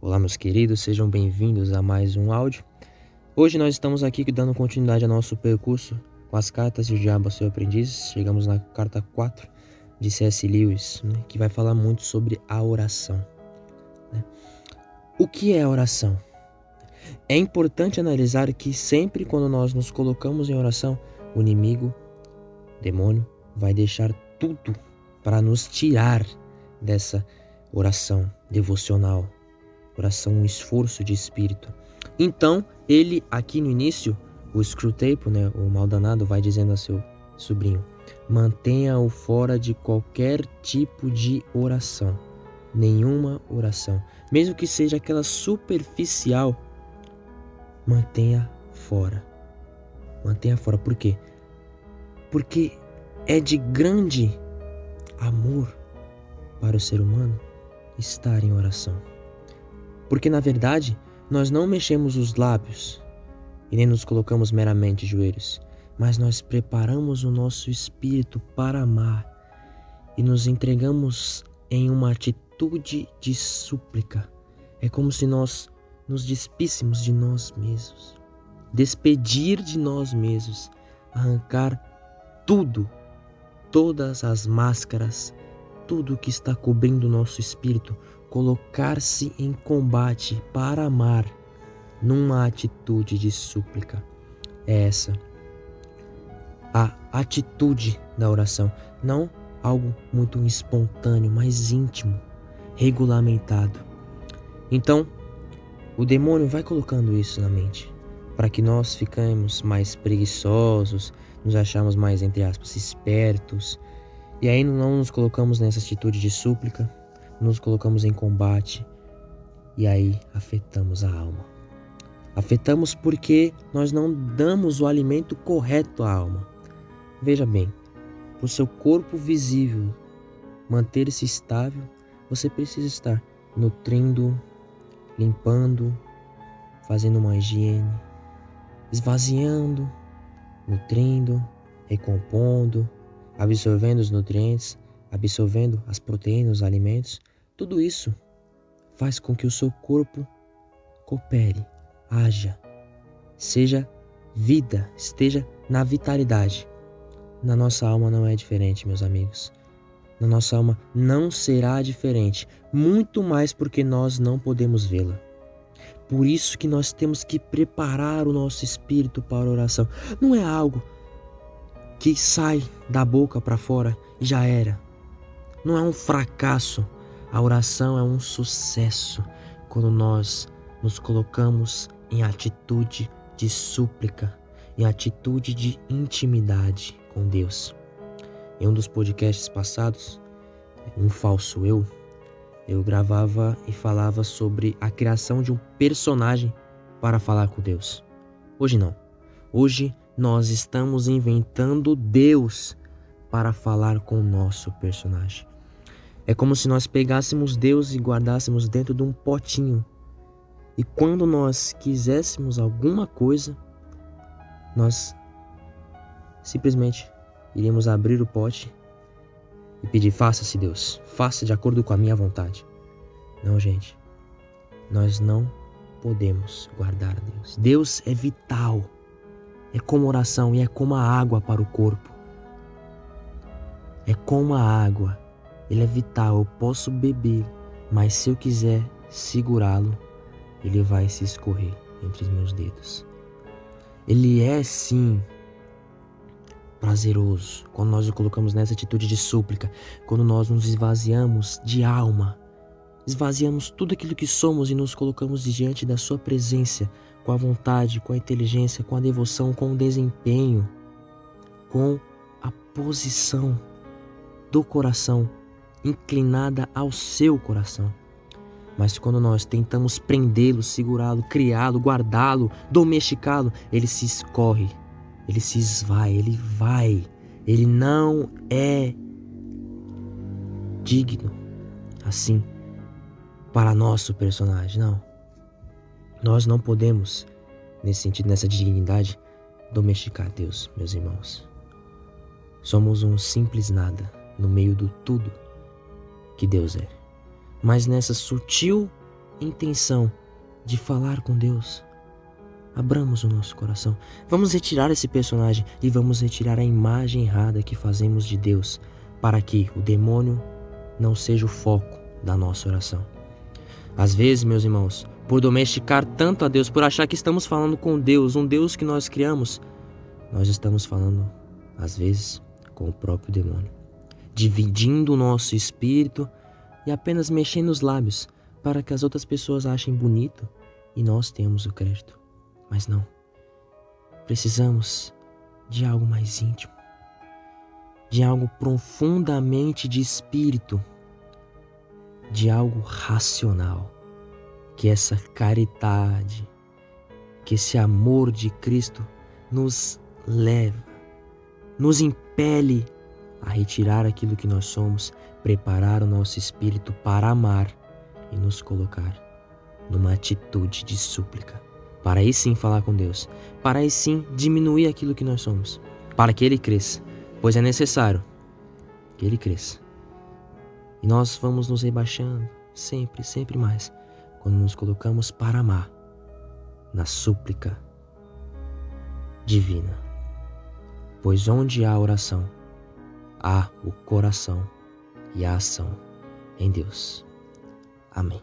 Olá, meus queridos, sejam bem-vindos a mais um áudio. Hoje nós estamos aqui dando continuidade ao nosso percurso com as cartas de o Diabo, seu aprendiz. Chegamos na carta 4 de C.S. Lewis, né, que vai falar muito sobre a oração. Né? O que é a oração? É importante analisar que sempre quando nós nos colocamos em oração, o inimigo, demônio, vai deixar tudo para nos tirar dessa oração devocional, oração, um esforço de espírito. Então, ele aqui no início, o Screwtape, né, o mal danado, vai dizendo a seu sobrinho: mantenha-o fora de qualquer tipo de oração, nenhuma oração, mesmo que seja aquela superficial, mantenha fora. Mantenha fora. Por quê? Porque é de grande amor para o ser humano estar em oração. Porque na verdade, nós não mexemos os lábios e nem nos colocamos meramente joelhos, mas nós preparamos o nosso espírito para amar e nos entregamos em uma atitude de súplica. É como se nós nos despíssemos de nós mesmos, despedir de nós mesmos, arrancar tudo, todas as máscaras, tudo que está cobrindo o nosso espírito, colocar-se em combate para amar numa atitude de súplica. É essa a atitude da oração, não algo muito espontâneo, mas íntimo, regulamentado. Então, o demônio vai colocando isso na mente, para que nós ficamos mais preguiçosos, nos achamos mais, entre aspas, espertos, e aí não nos colocamos nessa atitude de súplica, nos colocamos em combate, e aí afetamos a alma. Afetamos porque nós não damos o alimento correto à alma. Veja bem, para o seu corpo visível manter-se estável, você precisa estar nutrindo, limpando, fazendo uma higiene, esvaziando, nutrindo, recompondo, absorvendo os nutrientes, absorvendo as proteínas, os alimentos. Tudo isso faz com que o seu corpo coopere, haja, seja vida, esteja na vitalidade. Na nossa alma não é diferente, meus amigos. Na nossa alma não será diferente, muito mais porque nós não podemos vê-la. Por isso que nós temos que preparar o nosso espírito para a oração. Não é algo que sai da boca para fora e já era. Não é um fracasso. A oração é um sucesso quando nós nos colocamos em atitude de súplica, em atitude de intimidade com Deus. Em um dos podcasts passados, um falso eu, eu gravava e falava sobre a criação de um personagem para falar com Deus. Hoje não. Hoje nós estamos inventando Deus para falar com o nosso personagem. É como se nós pegássemos Deus e guardássemos dentro de um potinho. E quando nós quiséssemos alguma coisa, nós Simplesmente iríamos abrir o pote e pedir: faça-se, Deus, faça de acordo com a minha vontade. Não, gente, nós não podemos guardar Deus. Deus é vital, é como oração e é como a água para o corpo. É como a água, ele é vital, eu posso beber, mas se eu quiser segurá-lo, ele vai se escorrer entre os meus dedos. Ele é sim prazeroso, quando nós o colocamos nessa atitude de súplica, quando nós nos esvaziamos de alma, esvaziamos tudo aquilo que somos e nos colocamos diante da Sua presença, com a vontade, com a inteligência, com a devoção, com o desempenho, com a posição do coração inclinada ao seu coração. Mas quando nós tentamos prendê-lo, segurá-lo, criá-lo, guardá-lo, domesticá-lo, ele se escorre ele se esvai, ele vai, ele não é digno assim para nosso personagem, não. Nós não podemos, nesse sentido, nessa dignidade, domesticar Deus, meus irmãos. Somos um simples nada no meio do tudo que Deus é, mas nessa sutil intenção de falar com Deus. Abramos o nosso coração. Vamos retirar esse personagem e vamos retirar a imagem errada que fazemos de Deus, para que o demônio não seja o foco da nossa oração. Às vezes, meus irmãos, por domesticar tanto a Deus, por achar que estamos falando com Deus, um Deus que nós criamos, nós estamos falando, às vezes, com o próprio demônio, dividindo o nosso espírito e apenas mexendo os lábios para que as outras pessoas achem bonito e nós temos o crédito. Mas não. Precisamos de algo mais íntimo, de algo profundamente de espírito, de algo racional, que essa caridade, que esse amor de Cristo nos leva, nos impele a retirar aquilo que nós somos, preparar o nosso espírito para amar e nos colocar numa atitude de súplica para aí sim falar com Deus, para aí sim diminuir aquilo que nós somos, para que Ele cresça, pois é necessário que Ele cresça. E nós vamos nos rebaixando sempre, sempre mais, quando nos colocamos para amar na súplica divina. Pois onde há oração, há o coração e a ação em Deus. Amém.